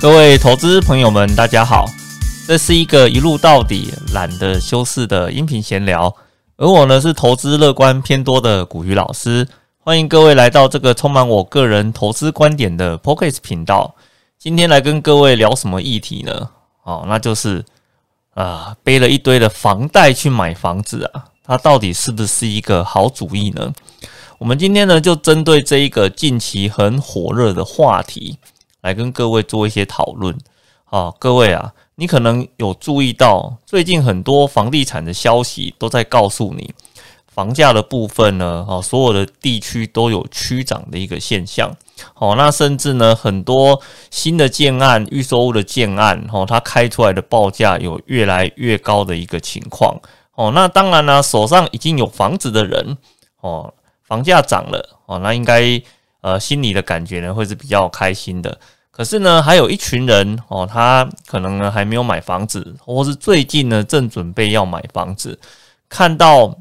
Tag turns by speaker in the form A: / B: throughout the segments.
A: 各位投资朋友们，大家好，这是一个一路到底、懒得修饰的音频闲聊。而我呢，是投资乐观偏多的古鱼老师，欢迎各位来到这个充满我个人投资观点的 p o c k e t 频道。今天来跟各位聊什么议题呢？哦，那就是啊，背了一堆的房贷去买房子啊，它到底是不是一个好主意呢？我们今天呢，就针对这一个近期很火热的话题。来跟各位做一些讨论，好，各位啊，你可能有注意到，最近很多房地产的消息都在告诉你，房价的部分呢，哦，所有的地区都有趋涨的一个现象，哦，那甚至呢，很多新的建案、预售物的建案，哦，它开出来的报价有越来越高的一个情况，哦，那当然呢，手上已经有房子的人，哦，房价涨了，哦，那应该。呃，心里的感觉呢会是比较开心的。可是呢，还有一群人哦，他可能呢还没有买房子，或是最近呢正准备要买房子，看到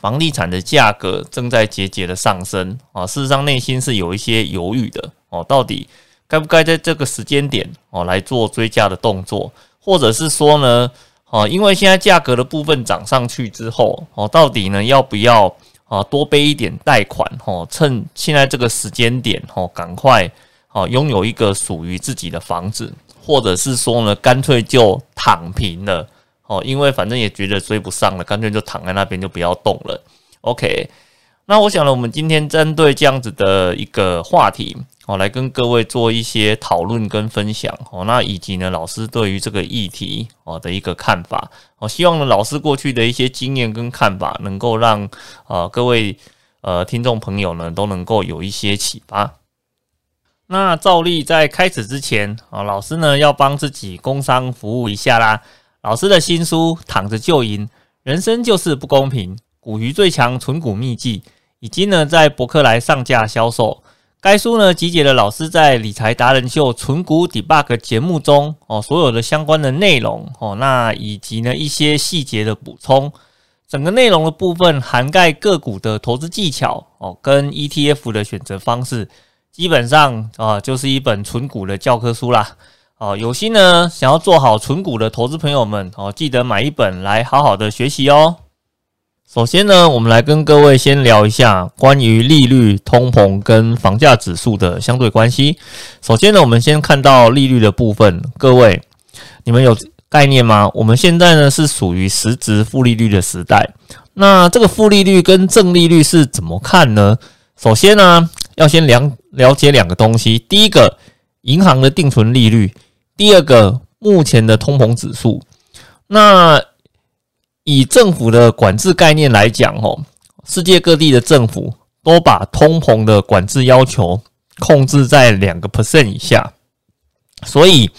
A: 房地产的价格正在节节的上升啊，事实上内心是有一些犹豫的哦，到底该不该在这个时间点哦来做追加的动作，或者是说呢，哦，因为现在价格的部分涨上去之后哦，到底呢要不要？啊，多背一点贷款，哦，趁现在这个时间点，哦，赶快，哦，拥有一个属于自己的房子，或者是说呢，干脆就躺平了，哦，因为反正也觉得追不上了，干脆就躺在那边就不要动了。OK，那我想呢，我们今天针对这样子的一个话题。哦，来跟各位做一些讨论跟分享。哦，那以及呢，老师对于这个议题哦的一个看法。我希望呢，老师过去的一些经验跟看法，能够让呃各位呃听众朋友呢都能够有一些启发。那照例在开始之前啊，老师呢要帮自己工商服务一下啦。老师的新书《躺着就赢》，人生就是不公平，股鱼最强存股秘籍，已经呢在博客来上架销售。该书呢集结了老师在理财达人秀纯股 debug 节目中哦所有的相关的内容哦，那以及呢一些细节的补充，整个内容的部分涵盖个股的投资技巧哦，跟 ETF 的选择方式，基本上啊就是一本纯股的教科书啦哦，有心呢想要做好纯股的投资朋友们哦，记得买一本来好好的学习哦。首先呢，我们来跟各位先聊一下关于利率、通膨跟房价指数的相对关系。首先呢，我们先看到利率的部分，各位，你们有概念吗？我们现在呢是属于实质负利率的时代。那这个负利率跟正利率是怎么看呢？首先呢，要先了了解两个东西：第一个，银行的定存利率；第二个，目前的通膨指数。那以政府的管制概念来讲，哦，世界各地的政府都把通膨的管制要求控制在两个 percent 以下。所以，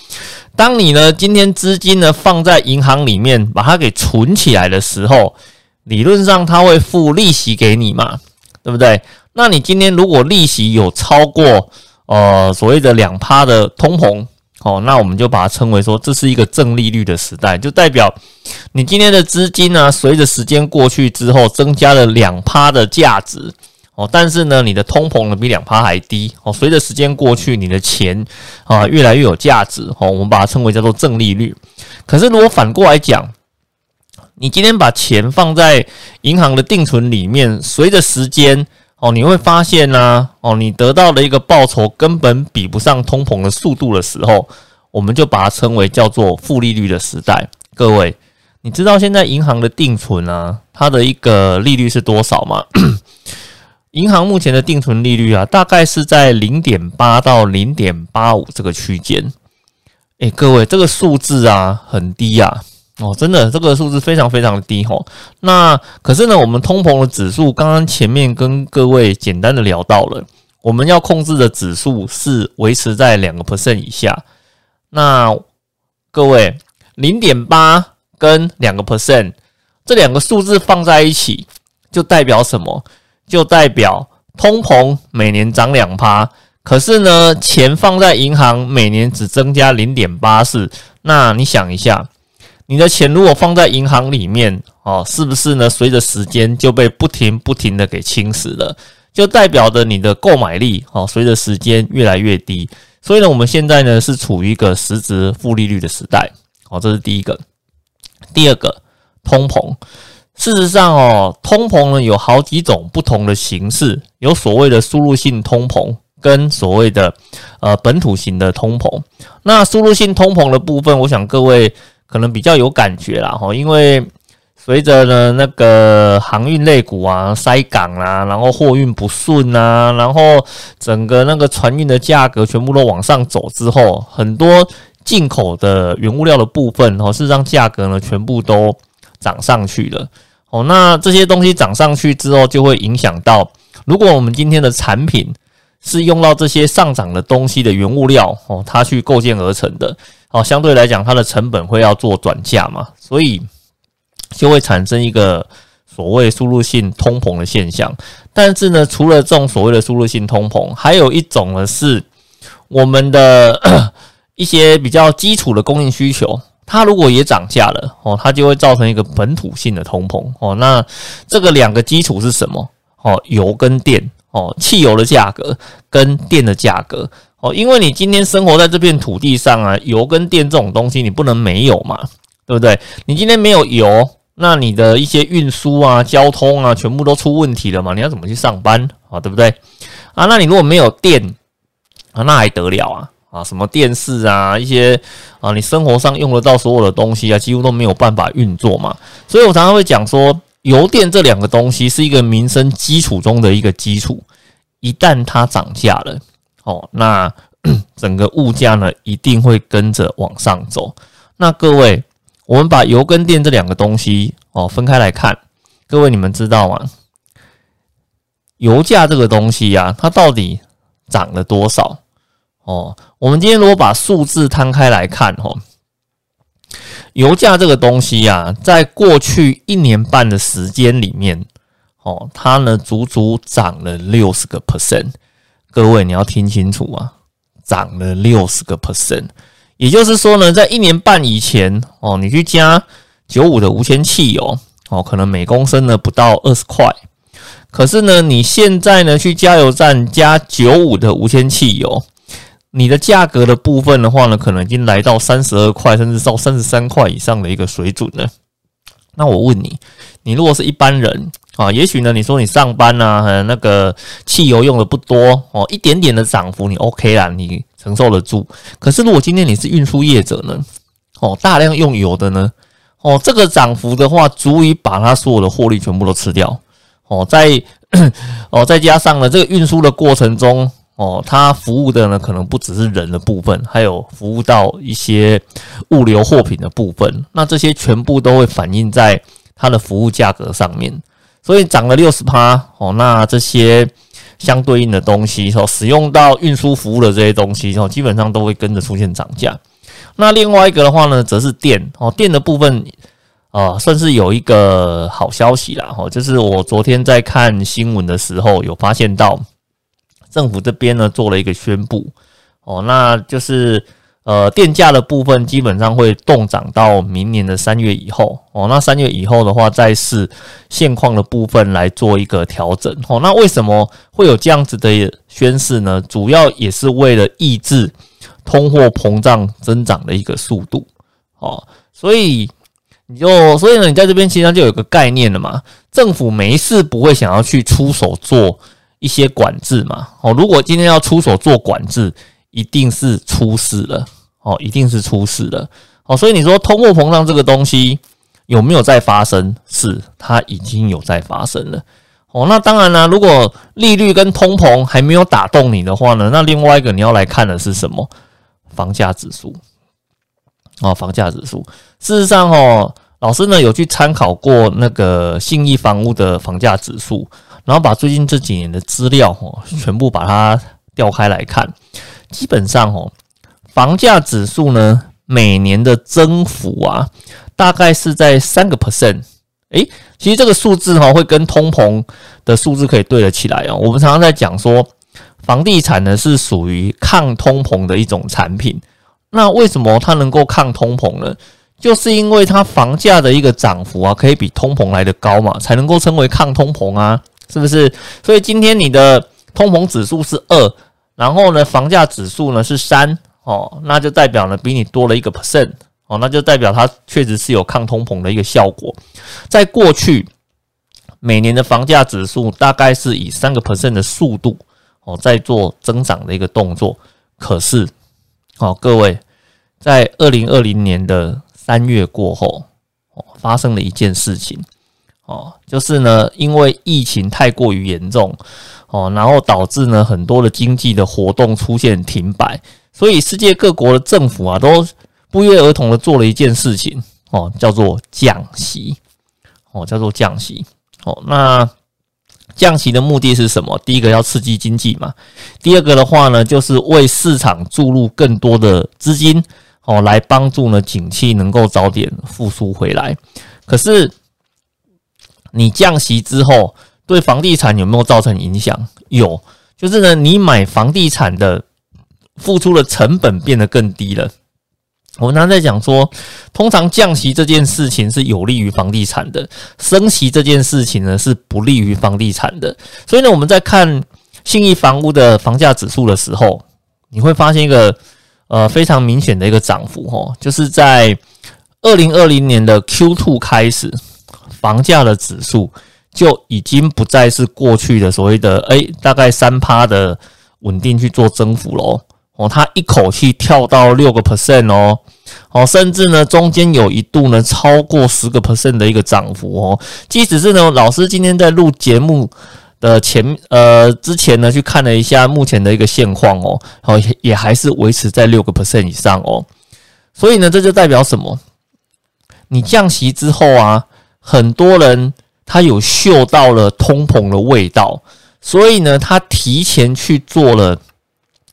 A: 当你呢今天资金呢放在银行里面，把它给存起来的时候，理论上它会付利息给你嘛，对不对？那你今天如果利息有超过呃所谓的两趴的通膨。哦，那我们就把它称为说，这是一个正利率的时代，就代表你今天的资金呢，随着时间过去之后，增加了两趴的价值哦。但是呢，你的通膨呢比两趴还低哦。随着时间过去，你的钱啊越来越有价值哦。我们把它称为叫做正利率。可是如果反过来讲，你今天把钱放在银行的定存里面，随着时间。哦，你会发现呢，哦，你得到的一个报酬根本比不上通膨的速度的时候，我们就把它称为叫做负利率的时代。各位，你知道现在银行的定存啊，它的一个利率是多少吗？银行目前的定存利率啊，大概是在零点八到零点八五这个区间。诶，各位，这个数字啊，很低呀。哦，真的，这个数字非常非常的低吼。那可是呢，我们通膨的指数，刚刚前面跟各位简单的聊到了，我们要控制的指数是维持在两个 percent 以下。那各位，零点八跟两个 percent 这两个数字放在一起，就代表什么？就代表通膨每年涨两趴，可是呢，钱放在银行每年只增加零点八四。那你想一下。你的钱如果放在银行里面，哦，是不是呢？随着时间就被不停不停的给侵蚀了，就代表着你的购买力，哦，随着时间越来越低。所以呢，我们现在呢是处于一个实质负利率的时代。哦，这是第一个。第二个，通膨。事实上哦，通膨呢有好几种不同的形式，有所谓的输入性通膨，跟所谓的呃本土型的通膨。那输入性通膨的部分，我想各位可能比较有感觉啦，哈，因为随着呢那个航运类股啊塞港啦，然后货运不顺啊，然后整个那个船运的价格全部都往上走之后，很多进口的原物料的部分哦，是让价格呢全部都涨上去了。哦，那这些东西涨上去之后，就会影响到，如果我们今天的产品是用到这些上涨的东西的原物料，哦，它去构建而成的，哦，相对来讲，它的成本会要做转嫁嘛，所以就会产生一个所谓输入性通膨的现象。但是呢，除了这种所谓的输入性通膨，还有一种呢是我们的一些比较基础的供应需求。它如果也涨价了哦，它就会造成一个本土性的通膨哦。那这个两个基础是什么哦？油跟电哦，汽油的价格跟电的价格因为你今天生活在这片土地上啊，油跟电这种东西你不能没有嘛，对不对？你今天没有油，那你的一些运输啊、交通啊，全部都出问题了嘛？你要怎么去上班啊？对不对？啊，那你如果没有电啊，那还得了啊？啊，什么电视啊，一些啊，你生活上用得到所有的东西啊，几乎都没有办法运作嘛。所以我常常会讲说，油电这两个东西是一个民生基础中的一个基础，一旦它涨价了，哦，那 整个物价呢一定会跟着往上走。那各位，我们把油跟电这两个东西哦分开来看，各位你们知道吗？油价这个东西呀，它到底涨了多少？哦，我们今天如果把数字摊开来看，哈，油价这个东西呀，在过去一年半的时间里面，哦，它呢足足涨了六十个 percent。各位你要听清楚啊，涨了六十个 percent。也就是说呢，在一年半以前，哦，你去加九五的无铅汽油，哦，可能每公升呢不到二十块。可是呢，你现在呢去加油站加九五的无铅汽油。你的价格的部分的话呢，可能已经来到三十二块，甚至到三十三块以上的一个水准了。那我问你，你如果是一般人啊，也许呢，你说你上班啊，那个汽油用的不多哦，一点点的涨幅你 OK 啦，你承受得住。可是如果今天你是运输业者呢，哦，大量用油的呢，哦，这个涨幅的话，足以把它所有的获利全部都吃掉。哦，在 哦，再加上呢，这个运输的过程中。哦，它服务的呢，可能不只是人的部分，还有服务到一些物流货品的部分。那这些全部都会反映在它的服务价格上面。所以涨了六十趴哦，那这些相对应的东西，哦，使用到运输服务的这些东西，哦，基本上都会跟着出现涨价。那另外一个的话呢，则是电哦，电的部分啊，算是有一个好消息啦。哦，就是我昨天在看新闻的时候，有发现到。政府这边呢做了一个宣布，哦，那就是呃电价的部分基本上会动涨到明年的三月以后，哦，那三月以后的话再是现况的部分来做一个调整，哦，那为什么会有这样子的宣示呢？主要也是为了抑制通货膨胀增长的一个速度，哦，所以你就所以呢，你在这边其实就有个概念了嘛，政府没事不会想要去出手做。一些管制嘛，哦，如果今天要出手做管制，一定是出事了，哦，一定是出事了，哦，所以你说通货膨胀这个东西有没有在发生？是，它已经有在发生了，哦，那当然了，如果利率跟通膨还没有打动你的话呢，那另外一个你要来看的是什么？房价指数，哦，房价指数，事实上，哦，老师呢有去参考过那个信义房屋的房价指数。然后把最近这几年的资料哦，全部把它调开来看，基本上哦，房价指数呢每年的增幅啊，大概是在三个 percent。诶，其实这个数字哈会跟通膨的数字可以对得起来哦。我们常常在讲说，房地产呢是属于抗通膨的一种产品。那为什么它能够抗通膨呢？就是因为它房价的一个涨幅啊，可以比通膨来的高嘛，才能够称为抗通膨啊。是不是？所以今天你的通膨指数是二，然后呢，房价指数呢是三哦，那就代表呢比你多了一个 percent 哦，那就代表它确实是有抗通膨的一个效果。在过去每年的房价指数大概是以三个 percent 的速度哦在做增长的一个动作，可是哦各位在二零二零年的三月过后哦发生了一件事情哦，就是呢因为疫情太过于严重。哦，然后导致呢很多的经济的活动出现停摆，所以世界各国的政府啊都不约而同的做了一件事情，哦，叫做降息，哦，叫做降息，哦，那降息的目的是什么？第一个要刺激经济嘛，第二个的话呢，就是为市场注入更多的资金，哦，来帮助呢景气能够早点复苏回来。可是你降息之后。对房地产有没有造成影响？有，就是呢，你买房地产的付出的成本变得更低了。我们常在讲说，通常降息这件事情是有利于房地产的，升息这件事情呢是不利于房地产的。所以呢，我们在看信义房屋的房价指数的时候，你会发现一个呃非常明显的一个涨幅哦，就是在二零二零年的 Q two 开始，房价的指数。就已经不再是过去的所谓的诶大概三趴的稳定去做增幅喽哦，它一口气跳到六个 percent 哦哦，甚至呢中间有一度呢超过十个 percent 的一个涨幅哦。即使是呢老师今天在录节目的前呃之前呢去看了一下目前的一个现况哦，哦也也还是维持在六个 percent 以上哦。所以呢这就代表什么？你降息之后啊，很多人。他有嗅到了通膨的味道，所以呢，他提前去做了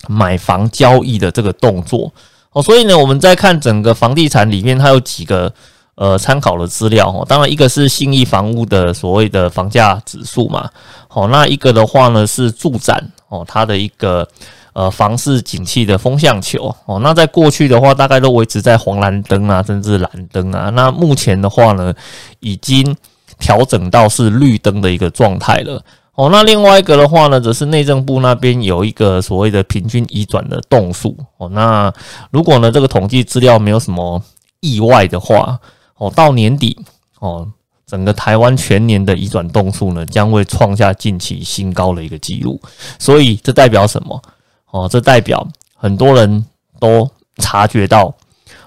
A: 买房交易的这个动作哦。所以呢，我们在看整个房地产里面，它有几个呃参考的资料哦。当然，一个是信义房屋的所谓的房价指数嘛，好，那一个的话呢是住展哦，它的一个呃房市景气的风向球哦。那在过去的话，大概都维持在黄蓝灯啊，甚至蓝灯啊。那目前的话呢，已经。调整到是绿灯的一个状态了哦。那另外一个的话呢，则是内政部那边有一个所谓的平均移转的动数哦。那如果呢这个统计资料没有什么意外的话哦，到年底哦，整个台湾全年的移转动数呢将会创下近期新高的一个记录。所以这代表什么？哦，这代表很多人都察觉到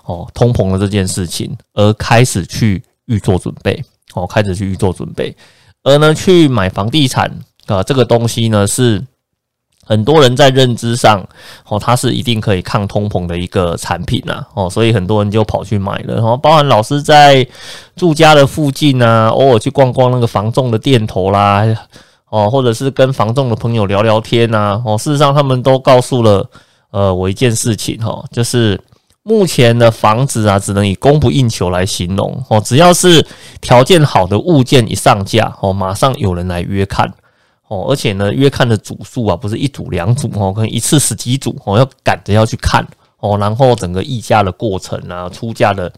A: 哦通膨的这件事情，而开始去预做准备。哦，开始去预做准备，而呢，去买房地产啊，这个东西呢，是很多人在认知上，哦，它是一定可以抗通膨的一个产品呐，哦，所以很多人就跑去买了。然后，包含老师在住家的附近啊，偶尔去逛逛那个房仲的店头啦，哦，或者是跟房仲的朋友聊聊天呐，哦，事实上他们都告诉了呃我一件事情哈，就是。目前的房子啊，只能以供不应求来形容哦。只要是条件好的物件一上架哦，马上有人来约看哦。而且呢，约看的组数啊，不是一组两组哦，可能一次十几组哦，要赶着要去看哦。然后整个议价的过程啊，出价的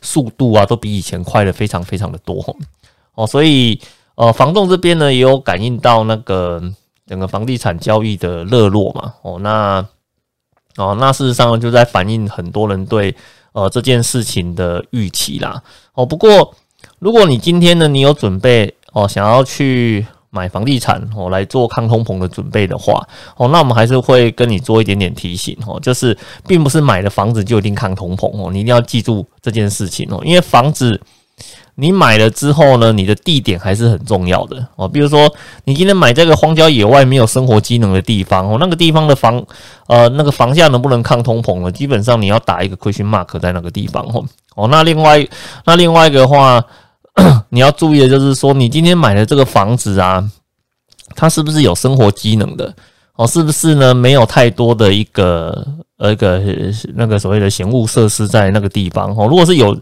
A: 速度啊，都比以前快的非常非常的多哦。所以呃，房东这边呢，也有感应到那个整个房地产交易的热络嘛哦。那哦，那事实上就在反映很多人对呃这件事情的预期啦。哦，不过如果你今天呢，你有准备哦，想要去买房地产哦来做抗通膨的准备的话，哦，那我们还是会跟你做一点点提醒哦，就是并不是买的房子就一定抗通膨哦，你一定要记住这件事情哦，因为房子。你买了之后呢，你的地点还是很重要的哦。比如说，你今天买这个荒郊野外没有生活机能的地方哦，那个地方的房呃那个房价能不能抗通膨呢？基本上你要打一个 question mark 在那个地方哦。哦，那另外那另外一个话，你要注意的就是说，你今天买的这个房子啊，它是不是有生活机能的？哦，是不是呢？没有太多的一个。呃，一个那个所谓的闲物设施在那个地方哦，如果是有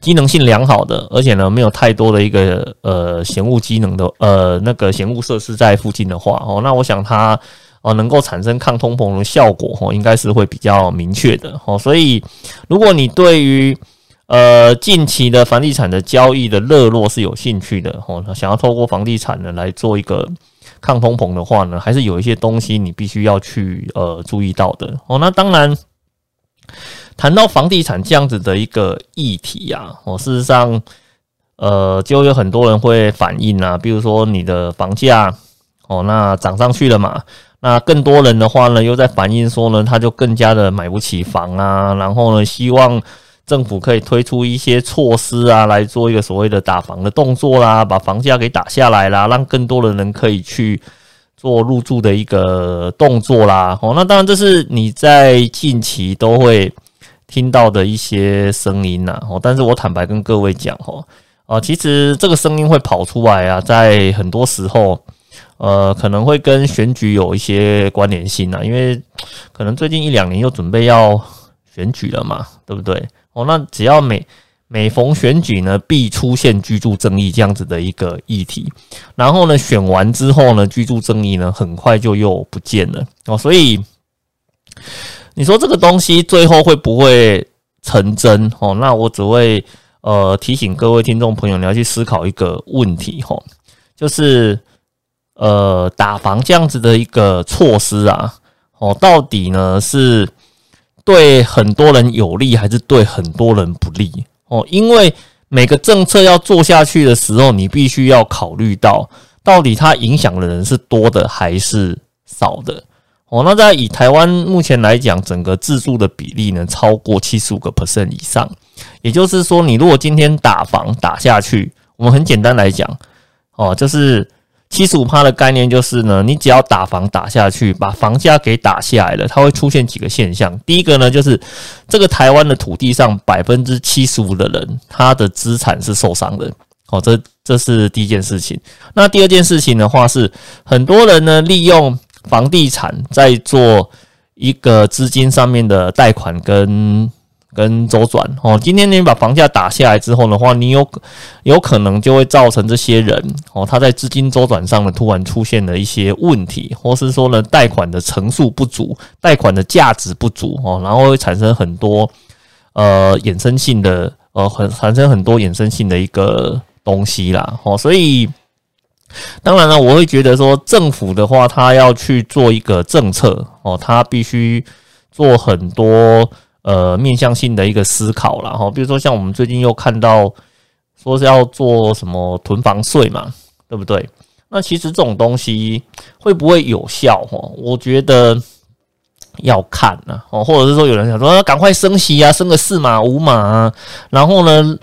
A: 机能性良好的，而且呢没有太多的一个呃闲物机能的呃那个闲物设施在附近的话哦，那我想它哦能够产生抗通膨的效果哦，应该是会比较明确的哦。所以如果你对于呃近期的房地产的交易的热络是有兴趣的哦，想要透过房地产呢来做一个抗通膨的话呢，还是有一些东西你必须要去呃注意到的哦。那当然，谈到房地产这样子的一个议题啊，哦，事实上，呃，就有很多人会反映啊，比如说你的房价哦，那涨上去了嘛，那更多人的话呢，又在反映说呢，他就更加的买不起房啊，然后呢，希望。政府可以推出一些措施啊，来做一个所谓的打房的动作啦，把房价给打下来啦，让更多的人可以去做入住的一个动作啦。哦，那当然这是你在近期都会听到的一些声音呐。哦，但是我坦白跟各位讲，哦，啊，其实这个声音会跑出来啊，在很多时候，呃，可能会跟选举有一些关联性啊，因为可能最近一两年又准备要选举了嘛，对不对？哦，那只要每每逢选举呢，必出现居住争议这样子的一个议题，然后呢，选完之后呢，居住争议呢，很快就又不见了哦。所以你说这个东西最后会不会成真？哦，那我只会呃提醒各位听众朋友，你要去思考一个问题，哈，就是呃打房这样子的一个措施啊，哦，到底呢是？对很多人有利还是对很多人不利哦？因为每个政策要做下去的时候，你必须要考虑到到底它影响的人是多的还是少的哦。那在以台湾目前来讲，整个自住的比例呢超过七十五个 percent 以上，也就是说，你如果今天打房打下去，我们很简单来讲哦，就是。七十五趴的概念就是呢，你只要打房打下去，把房价给打下来了，它会出现几个现象。第一个呢，就是这个台湾的土地上百分之七十五的人，他的资产是受伤的。好，这这是第一件事情。那第二件事情的话是，很多人呢利用房地产在做一个资金上面的贷款跟。跟周转哦，今天你把房价打下来之后的话，你有有可能就会造成这些人哦，他在资金周转上呢突然出现了一些问题，或是说呢贷款的成数不足，贷款的价值不足哦，然后会产生很多呃衍生性的呃很产生很多衍生性的一个东西啦哦，所以当然了，我会觉得说政府的话，他要去做一个政策哦，他必须做很多。呃，面向性的一个思考了哈，比如说像我们最近又看到说是要做什么囤房税嘛，对不对？那其实这种东西会不会有效哈？我觉得要看呢哦，或者是说有人想说赶快升息啊，升个四码五码啊，然后呢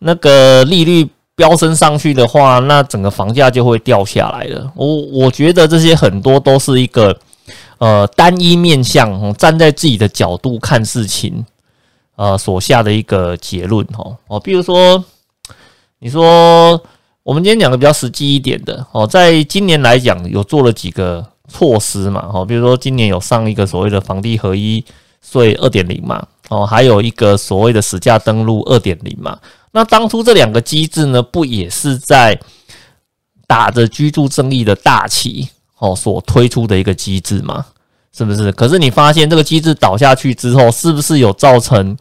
A: 那个利率飙升上去的话，那整个房价就会掉下来了。我我觉得这些很多都是一个。呃，单一面向，站在自己的角度看事情，呃，所下的一个结论，哈，哦，比如说，你说，我们今天讲的比较实际一点的，哦，在今年来讲，有做了几个措施嘛，哦，比如说今年有上一个所谓的房地合一税二点零嘛，哦，还有一个所谓的实价登录二点零嘛，那当初这两个机制呢，不也是在打着居住正义的大旗？哦，所推出的一个机制嘛，是不是？可是你发现这个机制倒下去之后，是不是有造成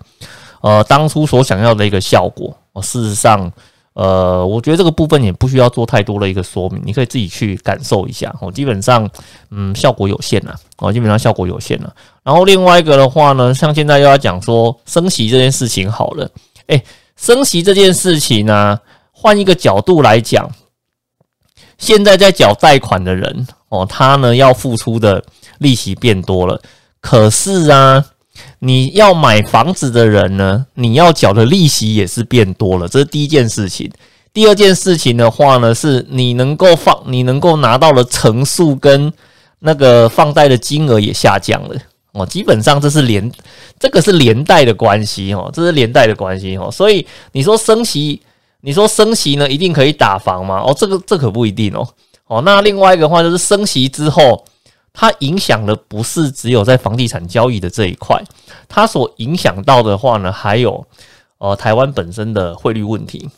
A: 呃当初所想要的一个效果？哦，事实上，呃，我觉得这个部分也不需要做太多的一个说明，你可以自己去感受一下。哦，基本上，嗯，效果有限呐。哦，基本上效果有限了。然后另外一个的话呢，像现在又要讲说升息这件事情好了，诶，升息这件事情呢，换一个角度来讲，现在在缴贷款的人。哦，他呢要付出的利息变多了，可是啊，你要买房子的人呢，你要缴的利息也是变多了，这是第一件事情。第二件事情的话呢，是你能够放，你能够拿到的层数跟那个放贷的金额也下降了。哦，基本上这是连，这个是连带的关系哦，这是连带的关系哦。所以你说升息，你说升息呢，一定可以打房吗？哦，这个这可不一定哦。哦，那另外一个话就是升息之后，它影响的不是只有在房地产交易的这一块，它所影响到的话呢，还有呃台湾本身的汇率问题。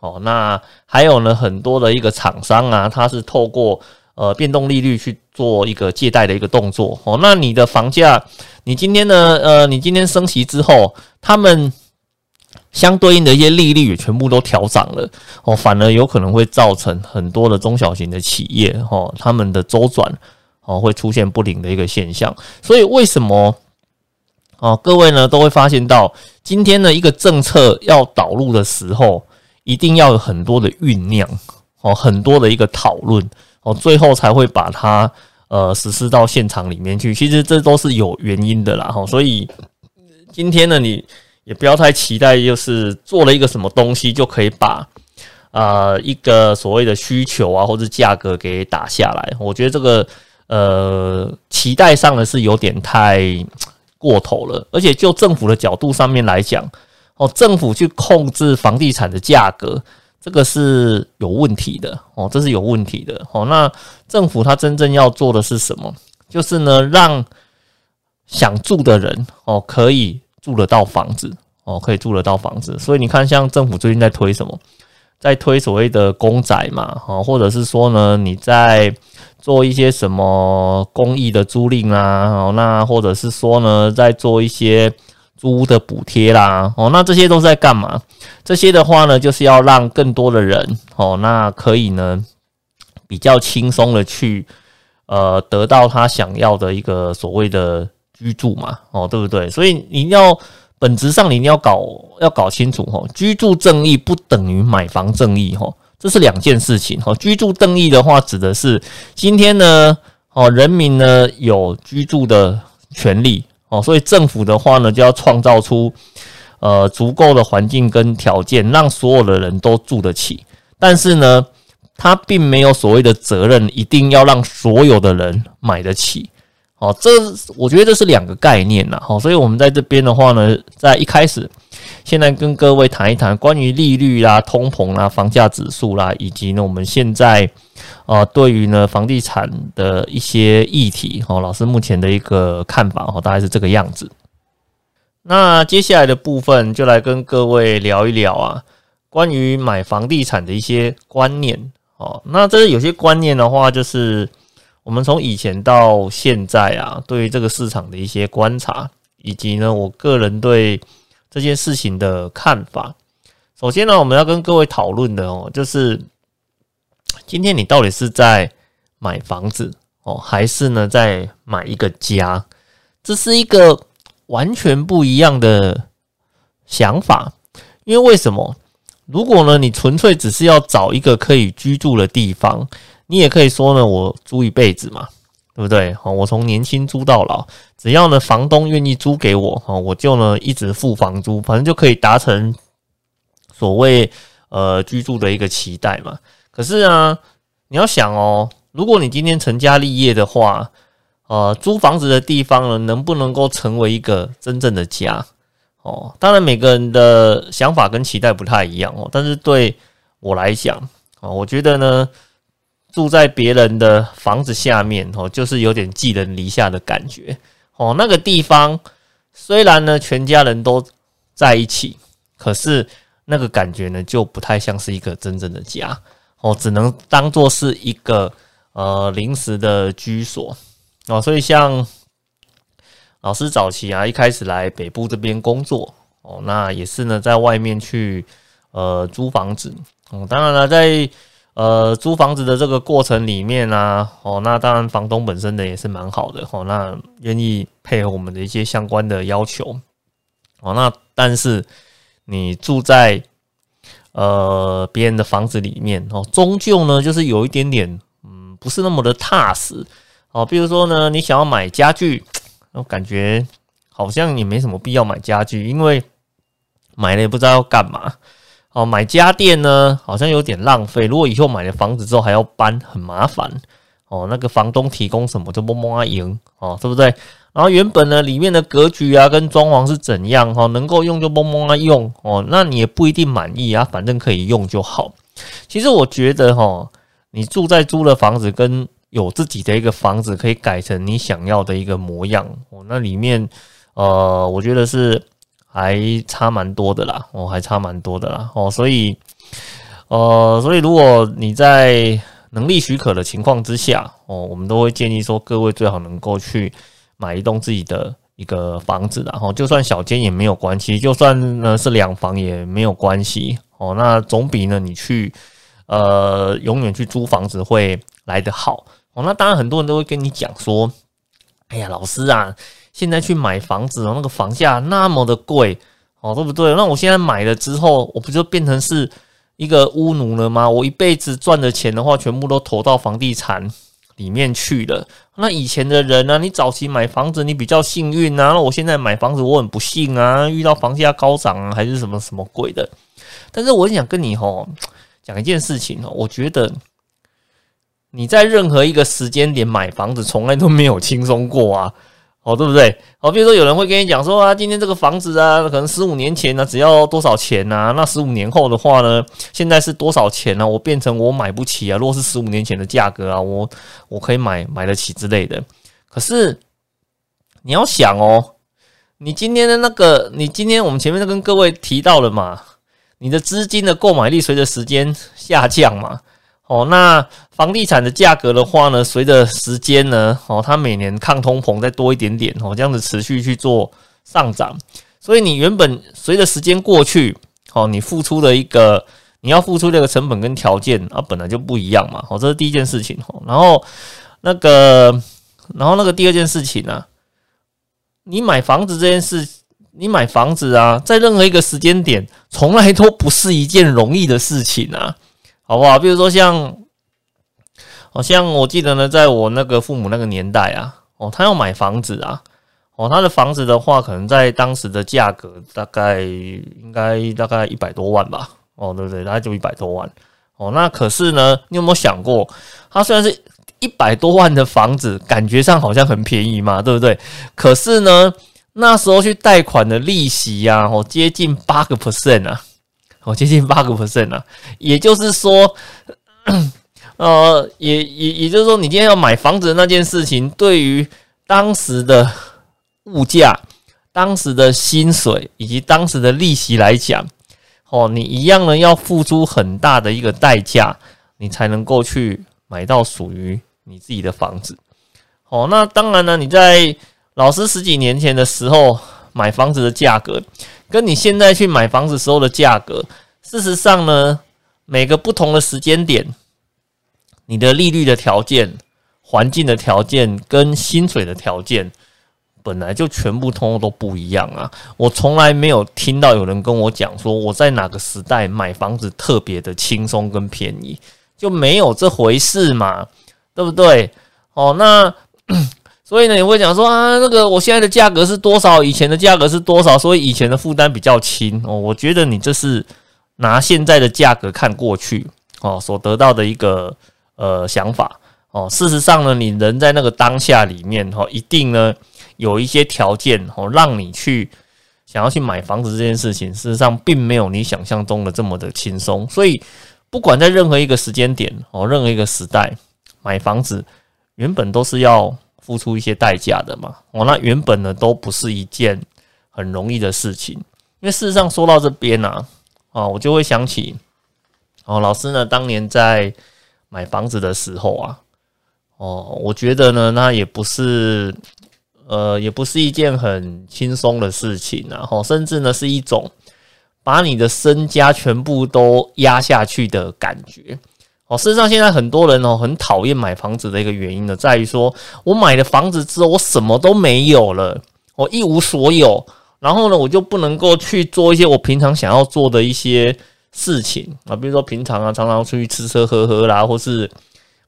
A: 哦，那还有呢很多的一个厂商啊，它是透过呃变动利率去做一个借贷的一个动作。哦，那你的房价，你今天呢呃你今天升息之后，他们相对应的一些利率也全部都调涨了哦，反而有可能会造成很多的中小型的企业哦，他们的周转哦会出现不灵的一个现象。所以为什么哦各位呢都会发现到今天的一个政策要导入的时候，一定要有很多的酝酿哦，很多的一个讨论哦，最后才会把它呃实施到现场里面去。其实这都是有原因的啦哈，所以今天呢你。也不要太期待，就是做了一个什么东西就可以把啊一个所谓的需求啊或者价格给打下来。我觉得这个呃期待上的是有点太过头了。而且就政府的角度上面来讲，哦，政府去控制房地产的价格，这个是有问题的哦，这是有问题的哦。那政府它真正要做的是什么？就是呢，让想住的人哦可以。住得到房子哦，可以住得到房子，所以你看，像政府最近在推什么，在推所谓的公宅嘛，哦，或者是说呢，你在做一些什么公益的租赁啦，哦，那或者是说呢，在做一些租屋的补贴啦，哦，那这些都是在干嘛？这些的话呢，就是要让更多的人哦，那可以呢比较轻松的去呃得到他想要的一个所谓的。居住嘛，哦，对不对？所以你要本质上，你要搞要搞清楚哈。居住正义不等于买房正义哈，这是两件事情哈。居住正义的话，指的是今天呢，哦，人民呢有居住的权利哦，所以政府的话呢，就要创造出呃足够的环境跟条件，让所有的人都住得起。但是呢，他并没有所谓的责任，一定要让所有的人买得起。哦，这我觉得这是两个概念呐。好，所以我们在这边的话呢，在一开始，现在跟各位谈一谈关于利率啦、通膨啦、房价指数啦，以及呢我们现在呃对于呢房地产的一些议题，哦，老师目前的一个看法，哦，大概是这个样子。那接下来的部分就来跟各位聊一聊啊，关于买房地产的一些观念。哦，那这有些观念的话，就是。我们从以前到现在啊，对于这个市场的一些观察，以及呢，我个人对这件事情的看法。首先呢，我们要跟各位讨论的哦，就是今天你到底是在买房子哦，还是呢在买一个家？这是一个完全不一样的想法。因为为什么？如果呢，你纯粹只是要找一个可以居住的地方。你也可以说呢，我租一辈子嘛，对不对？好，我从年轻租到老，只要呢房东愿意租给我，哈，我就呢一直付房租，反正就可以达成所谓呃居住的一个期待嘛。可是呢，你要想哦，如果你今天成家立业的话，呃，租房子的地方呢，能不能够成为一个真正的家？哦，当然每个人的想法跟期待不太一样哦，但是对我来讲，啊，我觉得呢。住在别人的房子下面哦，就是有点寄人篱下的感觉哦。那个地方虽然呢全家人都在一起，可是那个感觉呢就不太像是一个真正的家哦，只能当做是一个呃临时的居所哦。所以像老师早期啊，一开始来北部这边工作哦，那也是呢在外面去呃租房子哦。当然了，在呃，租房子的这个过程里面呢，哦，那当然房东本身的也是蛮好的，哦，那愿意配合我们的一些相关的要求，哦，那但是你住在呃别人的房子里面，哦，终究呢就是有一点点，嗯，不是那么的踏实，哦，比如说呢，你想要买家具，我感觉好像也没什么必要买家具，因为买了也不知道要干嘛。哦，买家电呢，好像有点浪费。如果以后买了房子之后还要搬，很麻烦。哦，那个房东提供什么就摸摸啊赢哦，对不对？然后原本呢，里面的格局啊跟装潢是怎样哈，能够用就摸摸啊用哦，那你也不一定满意啊，反正可以用就好。其实我觉得哈，你住在租的房子跟有自己的一个房子可以改成你想要的一个模样哦，那里面呃，我觉得是。还差蛮多的啦，哦，还差蛮多的啦，哦，所以，呃，所以如果你在能力许可的情况之下，哦，我们都会建议说，各位最好能够去买一栋自己的一个房子然后就算小间也没有关系，就算呢是两房也没有关系哦。那总比呢你去呃永远去租房子会来得好哦。那当然很多人都会跟你讲说，哎呀，老师啊，现在去买房子，那个房价那么的贵哦，对不对？那我现在买了之后，我不就变成是一个屋奴了吗？我一辈子赚的钱的话，全部都投到房地产。里面去了。那以前的人呢？你早期买房子，你比较幸运啊。那我现在买房子，我很不幸啊，遇到房价高涨啊，还是什么什么鬼的。但是我想跟你吼讲一件事情哦，我觉得你在任何一个时间点买房子，从来都没有轻松过啊。哦，对不对？哦，比如说有人会跟你讲说啊，今天这个房子啊，可能十五年前呢只要多少钱呐？那十五年后的话呢，现在是多少钱呢？我变成我买不起啊！如果是十五年前的价格啊，我我可以买买得起之类的。可是你要想哦，你今天的那个，你今天我们前面都跟各位提到了嘛，你的资金的购买力随着时间下降嘛。哦，那房地产的价格的话呢，随着时间呢，哦，它每年抗通膨再多一点点，哦，这样子持续去做上涨，所以你原本随着时间过去，哦，你付出的一个你要付出这个成本跟条件啊，本来就不一样嘛，哦，这是第一件事情，哦，然后那个，然后那个第二件事情呢，你买房子这件事，你买房子啊，在任何一个时间点，从来都不是一件容易的事情啊。好不好？比如说像，好像我记得呢，在我那个父母那个年代啊，哦，他要买房子啊，哦，他的房子的话，可能在当时的价格大概应该大概一百多万吧，哦，对不对？大概就一百多万，哦，那可是呢，你有没有想过，他虽然是一百多万的房子，感觉上好像很便宜嘛，对不对？可是呢，那时候去贷款的利息呀，哦，接近八个 percent 啊。哦，接近八个 percent 啊，也就是说，呃，也也也就是说，你今天要买房子的那件事情，对于当时的物价、当时的薪水以及当时的利息来讲，哦，你一样呢要付出很大的一个代价，你才能够去买到属于你自己的房子。哦，那当然呢，你在老师十几年前的时候买房子的价格。跟你现在去买房子时候的价格，事实上呢，每个不同的时间点，你的利率的条件、环境的条件跟薪水的条件，本来就全部通通都不一样啊！我从来没有听到有人跟我讲说，我在哪个时代买房子特别的轻松跟便宜，就没有这回事嘛，对不对？哦，那。所以呢，你会讲说啊，那个我现在的价格是多少？以前的价格是多少？所以以前的负担比较轻哦。我觉得你这是拿现在的价格看过去哦，所得到的一个呃想法哦。事实上呢，你人在那个当下里面哈，一定呢有一些条件哦，让你去想要去买房子这件事情，事实上并没有你想象中的这么的轻松。所以不管在任何一个时间点哦，任何一个时代买房子，原本都是要。付出一些代价的嘛，哦，那原本呢都不是一件很容易的事情，因为事实上说到这边呢，啊，我就会想起，哦，老师呢当年在买房子的时候啊，哦，我觉得呢那也不是，呃，也不是一件很轻松的事情，然后甚至呢是一种把你的身家全部都压下去的感觉。哦，事实上，现在很多人哦很讨厌买房子的一个原因呢，在于说我买了房子之后，我什么都没有了，我一无所有，然后呢，我就不能够去做一些我平常想要做的一些事情啊，比如说平常啊，常常出去吃吃喝喝啦，或是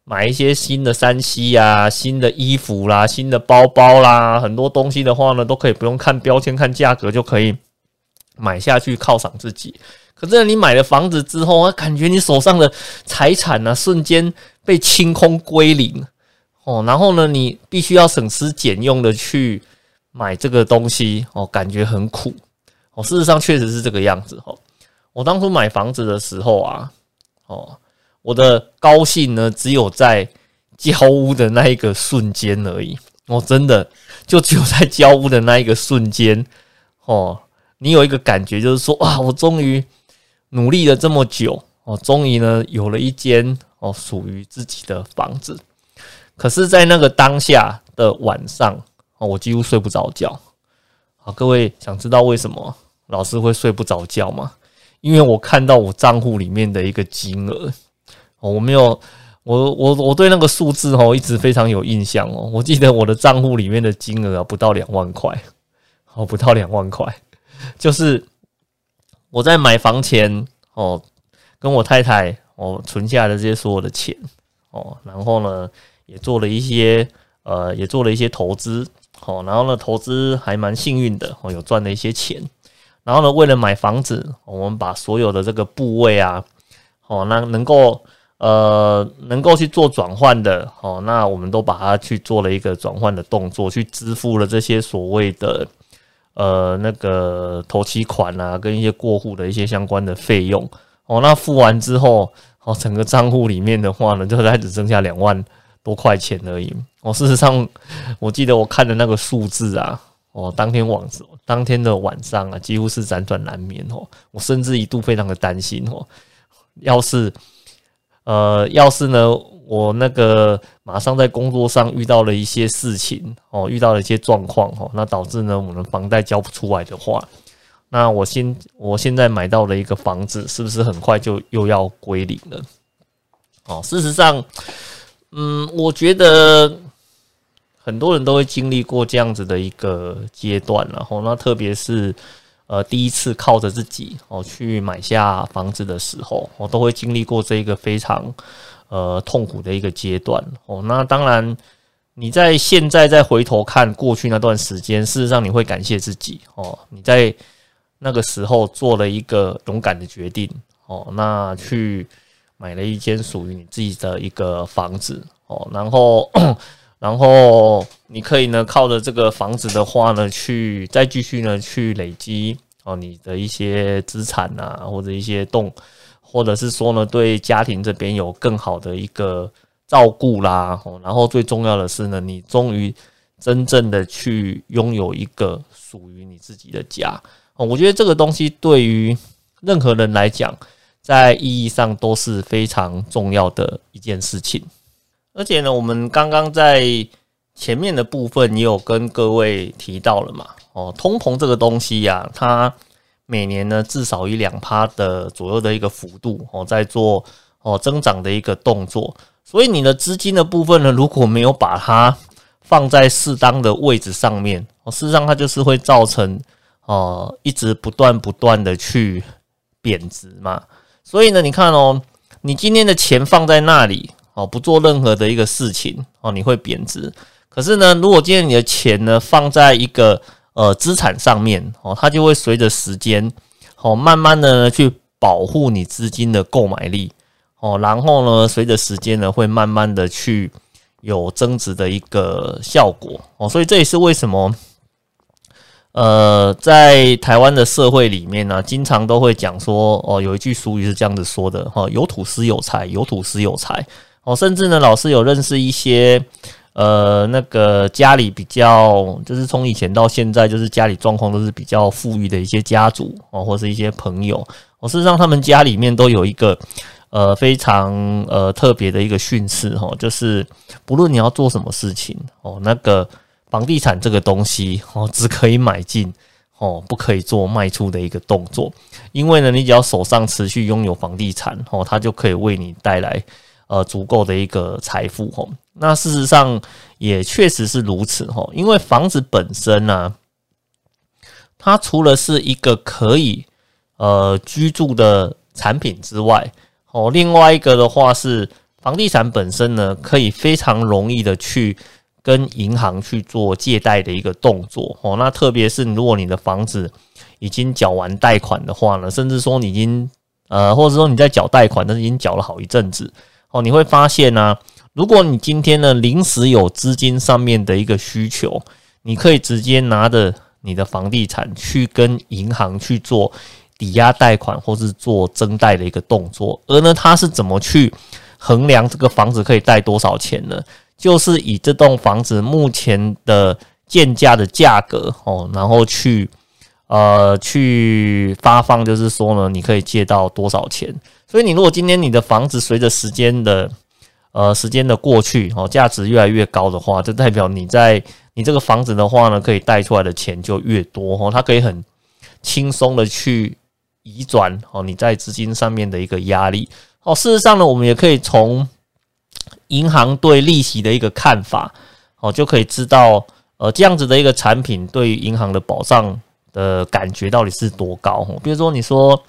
A: 买一些新的三西呀、新的衣服啦、新的包包啦，很多东西的话呢，都可以不用看标签、看价格就可以买下去犒赏自己。可是你买了房子之后，感觉你手上的财产呢，瞬间被清空归零哦。然后呢，你必须要省吃俭用的去买这个东西哦，感觉很苦哦。事实上，确实是这个样子哦。我当初买房子的时候啊，哦，我的高兴呢，只有在交屋的那一个瞬间而已。哦，真的就只有在交屋的那一个瞬间哦，你有一个感觉，就是说哇，我终于。努力了这么久，哦，终于呢有了一间哦属于自己的房子。可是，在那个当下的晚上，哦，我几乎睡不着觉。好，各位想知道为什么老师会睡不着觉吗？因为我看到我账户里面的一个金额，哦，我没有，我我我对那个数字哦一直非常有印象哦。我记得我的账户里面的金额啊不到两万块，哦，不到两万块，就是我在买房前哦，跟我太太哦存下的这些所有的钱哦，然后呢也做了一些呃也做了一些投资，哦，然后呢投资还蛮幸运的哦，有赚了一些钱。然后呢，为了买房子，我们把所有的这个部位啊，哦，那能够呃能够去做转换的，哦，那我们都把它去做了一个转换的动作，去支付了这些所谓的呃那个头期款啊，跟一些过户的一些相关的费用。哦，那付完之后，哦，整个账户里面的话呢，就才只剩下两万多块钱而已。哦，事实上，我记得我看的那个数字啊。哦，当天晚当天的晚上啊，几乎是辗转难眠哦。我甚至一度非常的担心哦，要是呃，要是呢，我那个马上在工作上遇到了一些事情哦，遇到了一些状况哦，那导致呢，我们房贷交不出来的话，那我现我现在买到了一个房子，是不是很快就又要归零了？哦，事实上，嗯，我觉得。很多人都会经历过这样子的一个阶段，然后那特别是呃第一次靠着自己哦去买下房子的时候，我都会经历过这一个非常呃痛苦的一个阶段哦。那当然你在现在再回头看过去那段时间，事实上你会感谢自己哦，你在那个时候做了一个勇敢的决定哦，那去买了一间属于你自己的一个房子哦，然后。然后你可以呢，靠着这个房子的话呢，去再继续呢去累积哦你的一些资产啊，或者一些动，或者是说呢，对家庭这边有更好的一个照顾啦。哦，然后最重要的是呢，你终于真正的去拥有一个属于你自己的家。哦，我觉得这个东西对于任何人来讲，在意义上都是非常重要的一件事情。而且呢，我们刚刚在前面的部分也有跟各位提到了嘛，哦，通膨这个东西呀，它每年呢至少以两趴的左右的一个幅度哦，在做哦增长的一个动作。所以你的资金的部分呢，如果没有把它放在适当的位置上面，哦，事实上它就是会造成哦一直不断不断的去贬值嘛。所以呢，你看哦，你今天的钱放在那里。哦，不做任何的一个事情哦，你会贬值。可是呢，如果今天你的钱呢放在一个呃资产上面哦，它就会随着时间哦，慢慢的呢去保护你资金的购买力哦，然后呢，随着时间呢会慢慢的去有增值的一个效果哦，所以这也是为什么呃，在台湾的社会里面呢，经常都会讲说哦，有一句俗语是这样子说的哈，有土司有财，有土司有财。哦，甚至呢，老师有认识一些，呃，那个家里比较，就是从以前到现在，就是家里状况都是比较富裕的一些家族哦，或是一些朋友。哦，事实上，他们家里面都有一个，呃，非常呃特别的一个训示哈，就是不论你要做什么事情哦，那个房地产这个东西哦，只可以买进哦，不可以做卖出的一个动作，因为呢，你只要手上持续拥有房地产哦，它就可以为你带来。呃，足够的一个财富吼，那事实上也确实是如此吼，因为房子本身呢，它除了是一个可以呃居住的产品之外，哦，另外一个的话是房地产本身呢，可以非常容易的去跟银行去做借贷的一个动作哦，那特别是如果你的房子已经缴完贷款的话呢，甚至说你已经呃，或者说你在缴贷款，但是已经缴了好一阵子。哦，你会发现呢，如果你今天呢临时有资金上面的一个需求，你可以直接拿着你的房地产去跟银行去做抵押贷款，或是做增贷的一个动作。而呢，它是怎么去衡量这个房子可以贷多少钱呢？就是以这栋房子目前的建价的价格哦，然后去呃去发放，就是说呢，你可以借到多少钱。所以，你如果今天你的房子随着时间的呃时间的过去哦，价值越来越高的话，就代表你在你这个房子的话呢，可以贷出来的钱就越多哦，它可以很轻松的去移转哦你在资金上面的一个压力哦。事实上呢，我们也可以从银行对利息的一个看法哦，就可以知道呃这样子的一个产品对于银行的保障的感觉到底是多高。比如说你说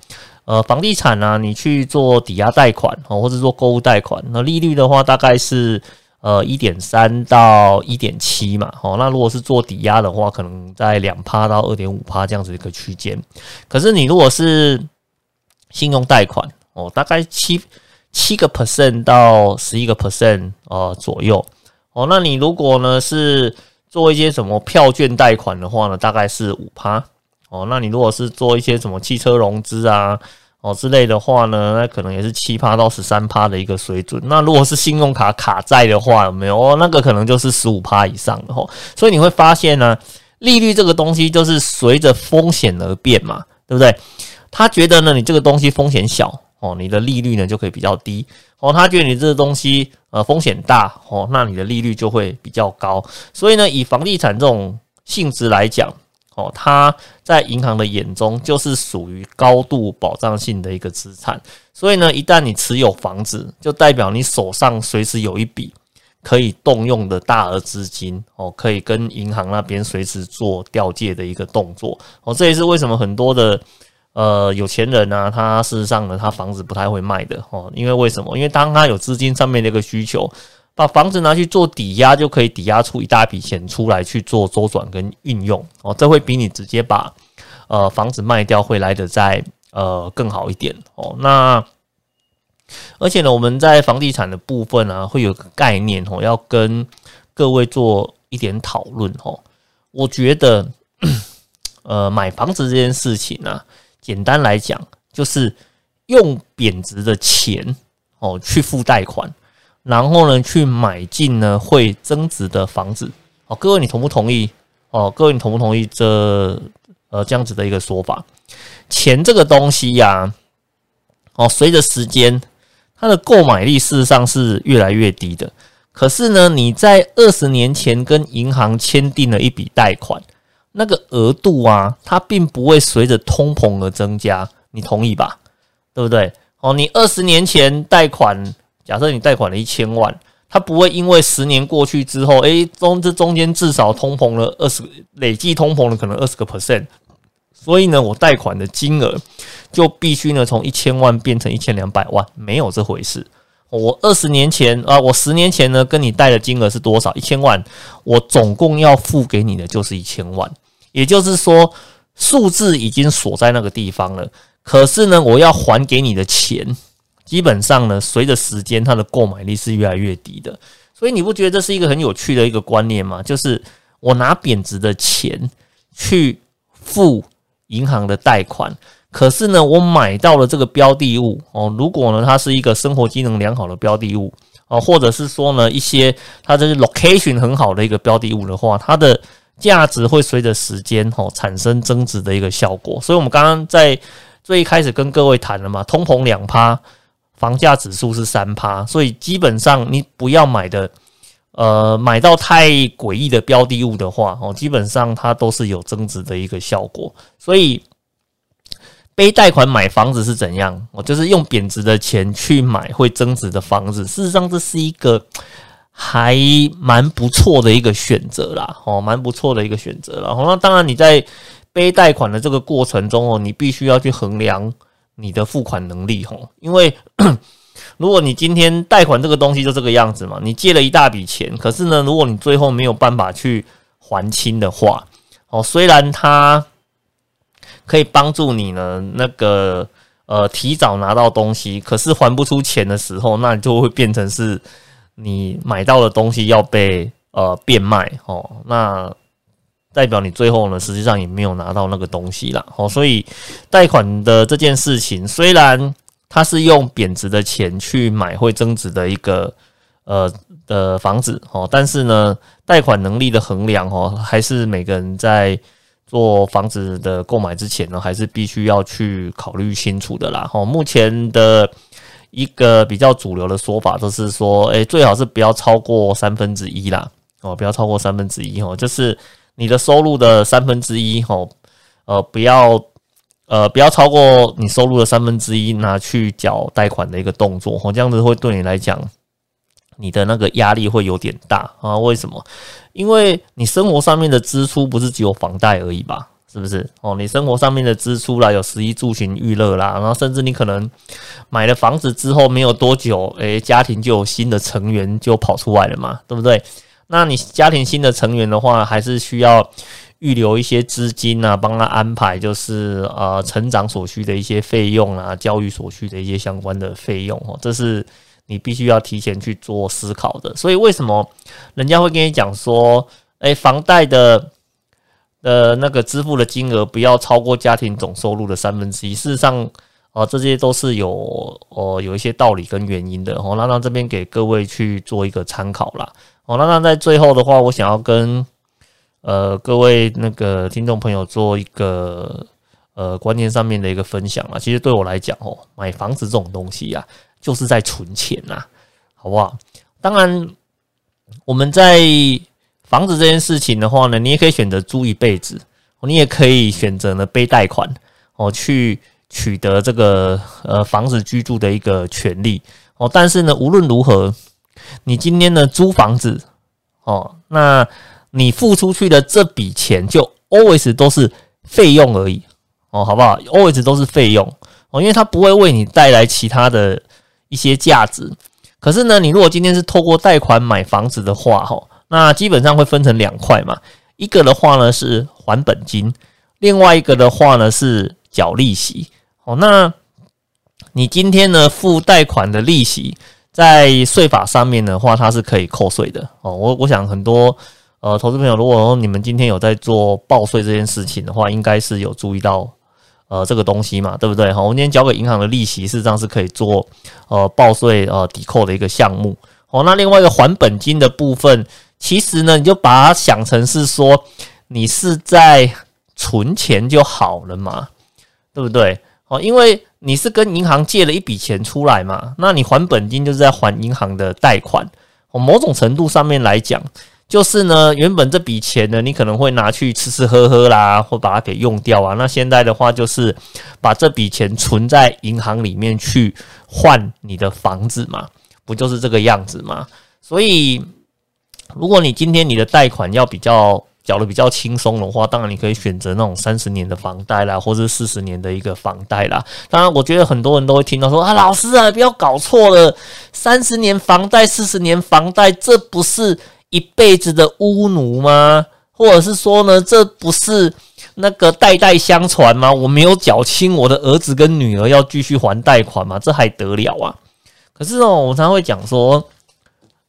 A: 呃房地产啊，你去做抵押贷款哦，或者做购物贷款，那利率的话大概是。呃，一点三到一点七嘛，哦，那如果是做抵押的话，可能在两趴到二点五趴这样子一个区间。可是你如果是信用贷款，哦，大概七七个 percent 到十一个 percent 呃左右，哦，那你如果呢是做一些什么票券贷款的话呢，大概是五趴，哦，那你如果是做一些什么汽车融资啊。哦之类的话呢，那可能也是七趴到十三趴的一个水准。那如果是信用卡卡债的话，有没有？哦，那个可能就是十五趴以上的吼。所以你会发现呢，利率这个东西就是随着风险而变嘛，对不对？他觉得呢，你这个东西风险小哦，你的利率呢就可以比较低哦。他觉得你这个东西呃风险大哦，那你的利率就会比较高。所以呢，以房地产这种性质来讲。哦，它在银行的眼中就是属于高度保障性的一个资产，所以呢，一旦你持有房子，就代表你手上随时有一笔可以动用的大额资金，哦，可以跟银行那边随时做调借的一个动作。哦，这也是为什么很多的呃有钱人呢，他事实上呢，他房子不太会卖的哦，因为为什么？因为当他有资金上面的一个需求。把房子拿去做抵押，就可以抵押出一大笔钱出来去做周转跟运用哦，这会比你直接把呃房子卖掉会来的再呃更好一点哦。那而且呢，我们在房地产的部分呢，会有个概念哦，要跟各位做一点讨论哦。我觉得呃买房子这件事情呢，简单来讲就是用贬值的钱哦去付贷款。然后呢，去买进呢会增值的房子哦。各位，你同不同意？哦，各位，你同不同意这呃这样子的一个说法？钱这个东西呀，哦，随着时间，它的购买力事实上是越来越低的。可是呢，你在二十年前跟银行签订了一笔贷款，那个额度啊，它并不会随着通膨而增加。你同意吧？对不对？哦，你二十年前贷款。假设你贷款了一千万，它不会因为十年过去之后，诶，中这中间至少通膨了二十，累计通膨了可能二十个 percent，所以呢，我贷款的金额就必须呢从一千万变成一千两百万，没有这回事。我二十年前啊，我十年前呢跟你贷的金额是多少？一千万，我总共要付给你的就是一千万，也就是说数字已经锁在那个地方了。可是呢，我要还给你的钱。基本上呢，随着时间，它的购买力是越来越低的。所以你不觉得这是一个很有趣的一个观念吗？就是我拿贬值的钱去付银行的贷款，可是呢，我买到了这个标的物哦。如果呢，它是一个生活机能良好的标的物哦，或者是说呢，一些它这是 location 很好的一个标的物的话，它的价值会随着时间哦产生增值的一个效果。所以我们刚刚在最一开始跟各位谈了嘛，通膨两趴。房价指数是三趴，所以基本上你不要买的，呃，买到太诡异的标的物的话，哦，基本上它都是有增值的一个效果。所以背贷款买房子是怎样？我就是用贬值的钱去买会增值的房子。事实上，这是一个还蛮不错的一个选择啦，哦，蛮不错的一个选择了。那当然你在背贷款的这个过程中哦，你必须要去衡量。你的付款能力吼，因为 如果你今天贷款这个东西就这个样子嘛，你借了一大笔钱，可是呢，如果你最后没有办法去还清的话，哦，虽然它可以帮助你呢，那个呃提早拿到东西，可是还不出钱的时候，那就会变成是你买到的东西要被呃变卖哦，那。代表你最后呢，实际上也没有拿到那个东西了哦，所以贷款的这件事情，虽然它是用贬值的钱去买会增值的一个呃的房子哦，但是呢，贷款能力的衡量哦，还是每个人在做房子的购买之前呢，还是必须要去考虑清楚的啦。哦，目前的一个比较主流的说法都是说，诶，最好是不要超过三分之一啦。哦，不要超过三分之一哦，就是你的收入的三分之一吼，呃，不要呃不要超过你收入的三分之一拿去缴贷款的一个动作吼，这样子会对你来讲，你的那个压力会有点大啊？为什么？因为你生活上面的支出不是只有房贷而已吧？是不是哦？你生活上面的支出啦，有食衣住行娱乐啦，然后甚至你可能买了房子之后没有多久，诶，家庭就有新的成员就跑出来了嘛，对不对？那你家庭新的成员的话，还是需要预留一些资金啊，帮他安排就是呃成长所需的一些费用啊，教育所需的一些相关的费用哦，这是你必须要提前去做思考的。所以为什么人家会跟你讲说，诶，房贷的？呃，那个支付的金额不要超过家庭总收入的三分之一。事实上，啊，这些都是有哦有一些道理跟原因的。哦，那让这边给各位去做一个参考啦。哦，那那在最后的话，我想要跟呃各位那个听众朋友做一个呃观念上面的一个分享啊。其实对我来讲，哦，买房子这种东西呀，就是在存钱呐，好不好？当然，我们在。房子这件事情的话呢，你也可以选择租一辈子，你也可以选择呢背贷款哦，去取得这个呃房子居住的一个权利哦。但是呢，无论如何，你今天呢租房子哦，那你付出去的这笔钱就 always 都是费用而已哦，好不好？always 都是费用哦，因为它不会为你带来其他的一些价值。可是呢，你如果今天是透过贷款买房子的话，哈。那基本上会分成两块嘛，一个的话呢是还本金，另外一个的话呢是缴利息。哦，那你今天呢付贷款的利息，在税法上面的话，它是可以扣税的。哦，我我想很多呃投资朋友，如果说你们今天有在做报税这件事情的话，应该是有注意到呃这个东西嘛，对不对？好，我们今天交给银行的利息，事实上是可以做呃报税呃抵扣的一个项目。哦，那另外一个还本金的部分。其实呢，你就把它想成是说，你是在存钱就好了嘛，对不对？哦，因为你是跟银行借了一笔钱出来嘛，那你还本金就是在还银行的贷款。哦，某种程度上面来讲，就是呢，原本这笔钱呢，你可能会拿去吃吃喝喝啦，或把它给用掉啊。那现在的话，就是把这笔钱存在银行里面去换你的房子嘛，不就是这个样子吗？所以。如果你今天你的贷款要比较缴的比较轻松的话，当然你可以选择那种三十年的房贷啦，或者四十年的一个房贷啦。当然，我觉得很多人都会听到说啊，老师啊，不要搞错了，三十年房贷、四十年房贷，这不是一辈子的巫奴吗？或者是说呢，这不是那个代代相传吗？我没有缴清，我的儿子跟女儿要继续还贷款吗？这还得了啊？可是哦，我常常会讲说，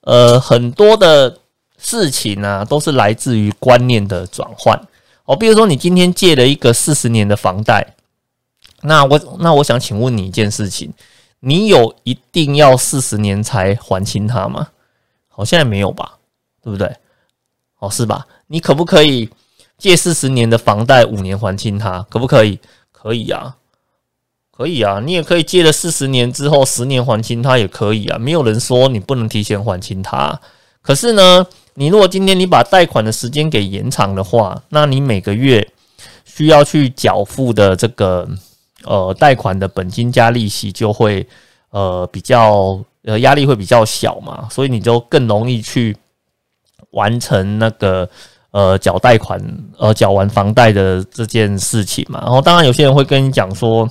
A: 呃，很多的。事情呢，都是来自于观念的转换哦。比如说，你今天借了一个四十年的房贷，那我那我想请问你一件事情：你有一定要四十年才还清它吗？好，现在没有吧？对不对？哦，是吧？你可不可以借四十年的房贷五年还清它？可不可以？可以啊，可以啊。你也可以借了四十年之后十年还清它，也可以啊。没有人说你不能提前还清它。可是呢？你如果今天你把贷款的时间给延长的话，那你每个月需要去缴付的这个呃贷款的本金加利息就会呃比较呃压力会比较小嘛，所以你就更容易去完成那个呃缴贷款呃缴完房贷的这件事情嘛。然后当然有些人会跟你讲说，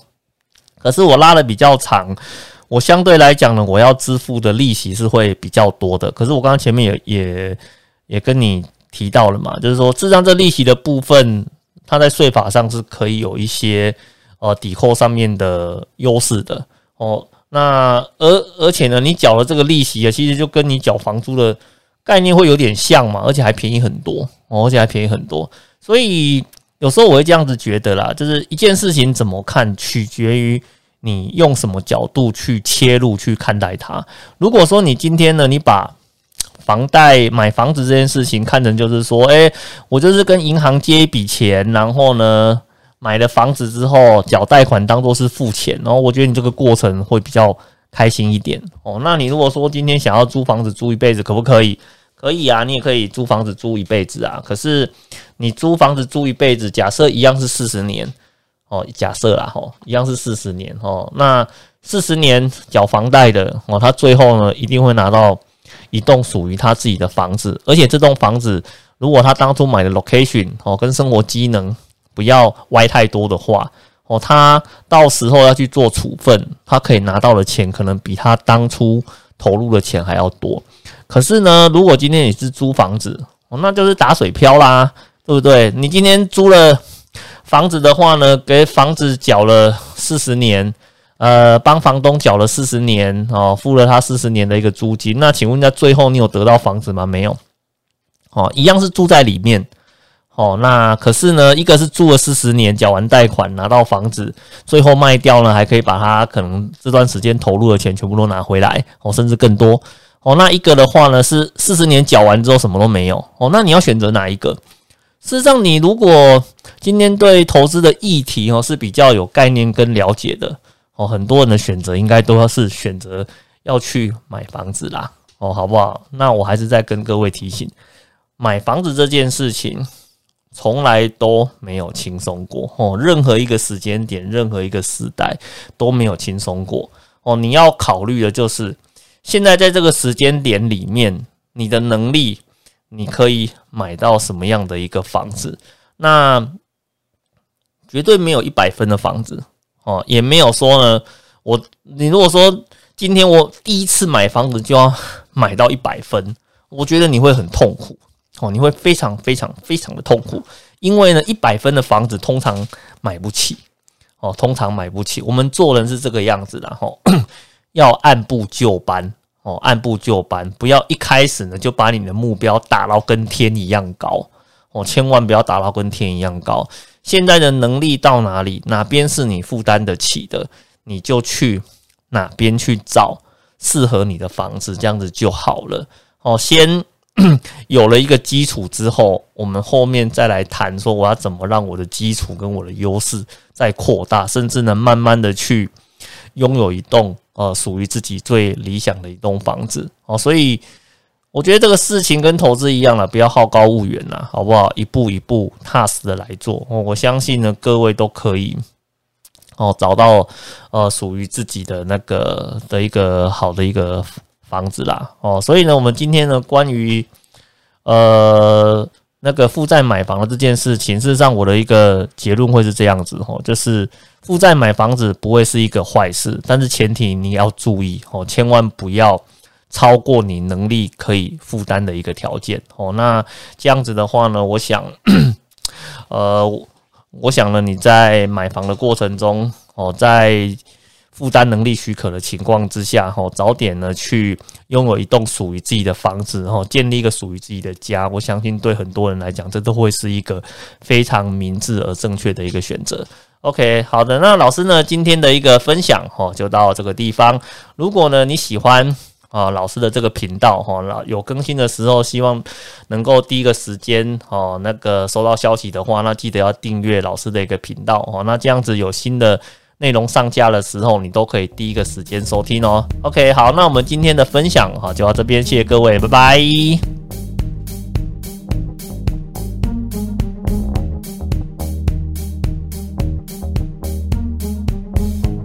A: 可是我拉的比较长。我相对来讲呢，我要支付的利息是会比较多的。可是我刚刚前面也也也跟你提到了嘛，就是说，事实上这利息的部分，它在税法上是可以有一些呃抵扣上面的优势的哦。那而而且呢，你缴了这个利息啊，其实就跟你缴房租的概念会有点像嘛，而且还便宜很多哦，而且还便宜很多。所以有时候我会这样子觉得啦，就是一件事情怎么看，取决于。你用什么角度去切入去看待它？如果说你今天呢，你把房贷买房子这件事情看成就是说，诶，我就是跟银行借一笔钱，然后呢买了房子之后缴贷款当做是付钱，然后我觉得你这个过程会比较开心一点哦。那你如果说今天想要租房子租一辈子，可不可以？可以啊，你也可以租房子租一辈子啊。可是你租房子租一辈子，假设一样是四十年哦，假设啦吼，一样是四十年哦，那四十年缴房贷的哦，他最后呢一定会拿到一栋属于他自己的房子，而且这栋房子如果他当初买的 location 哦跟生活机能不要歪太多的话哦，他到时候要去做处分，他可以拿到的钱可能比他当初投入的钱还要多。可是呢，如果今天你是租房子，哦，那就是打水漂啦，对不对？你今天租了房子的话呢，给房子缴了四十年，呃，帮房东缴了四十年，哦，付了他四十年的一个租金。那请问一下，最后你有得到房子吗？没有，哦，一样是住在里面，哦，那可是呢，一个是住了四十年，缴完贷款拿到房子，最后卖掉呢，还可以把他可能这段时间投入的钱全部都拿回来，哦，甚至更多。哦，那一个的话呢，是四十年缴完之后什么都没有。哦，那你要选择哪一个？事实上，你如果今天对投资的议题哦是比较有概念跟了解的，哦，很多人的选择应该都要是选择要去买房子啦。哦，好不好？那我还是再跟各位提醒，买房子这件事情从来都没有轻松过。哦，任何一个时间点，任何一个时代都没有轻松过。哦，你要考虑的就是。现在在这个时间点里面，你的能力，你可以买到什么样的一个房子？那绝对没有一百分的房子哦，也没有说呢。我你如果说今天我第一次买房子就要买到一百分，我觉得你会很痛苦哦，你会非常非常非常的痛苦，因为呢，一百分的房子通常买不起哦，通常买不起。我们做人是这个样子的哈。要按部就班哦，按部就班，不要一开始呢就把你的目标打到跟天一样高哦，千万不要打到跟天一样高。现在的能力到哪里，哪边是你负担得起的，你就去哪边去找适合你的房子，这样子就好了哦。先 有了一个基础之后，我们后面再来谈说我要怎么让我的基础跟我的优势再扩大，甚至呢慢慢的去拥有一栋。呃，属于自己最理想的一栋房子哦，所以我觉得这个事情跟投资一样了，不要好高骛远呐，好不好？一步一步踏实的来做，我相信呢，各位都可以哦，找到呃属于自己的那个的一个好的一个房子啦哦，所以呢，我们今天呢，关于呃。那个负债买房的这件事情，事实上我的一个结论会是这样子吼，就是负债买房子不会是一个坏事，但是前提你要注意哦，千万不要超过你能力可以负担的一个条件哦。那这样子的话呢，我想，呃，我想呢，你在买房的过程中哦，在负担能力许可的情况之下，哈，早点呢去拥有一栋属于自己的房子，哈，建立一个属于自己的家。我相信对很多人来讲，这都会是一个非常明智而正确的一个选择。OK，好的，那老师呢今天的一个分享，哈，就到这个地方。如果呢你喜欢啊老师的这个频道，哈，有更新的时候，希望能够第一个时间哦那个收到消息的话，那记得要订阅老师的一个频道，哦，那这样子有新的。内容上架的时候，你都可以第一个时间收听哦。OK，好，那我们今天的分享哈就到这边，谢谢各位，拜拜。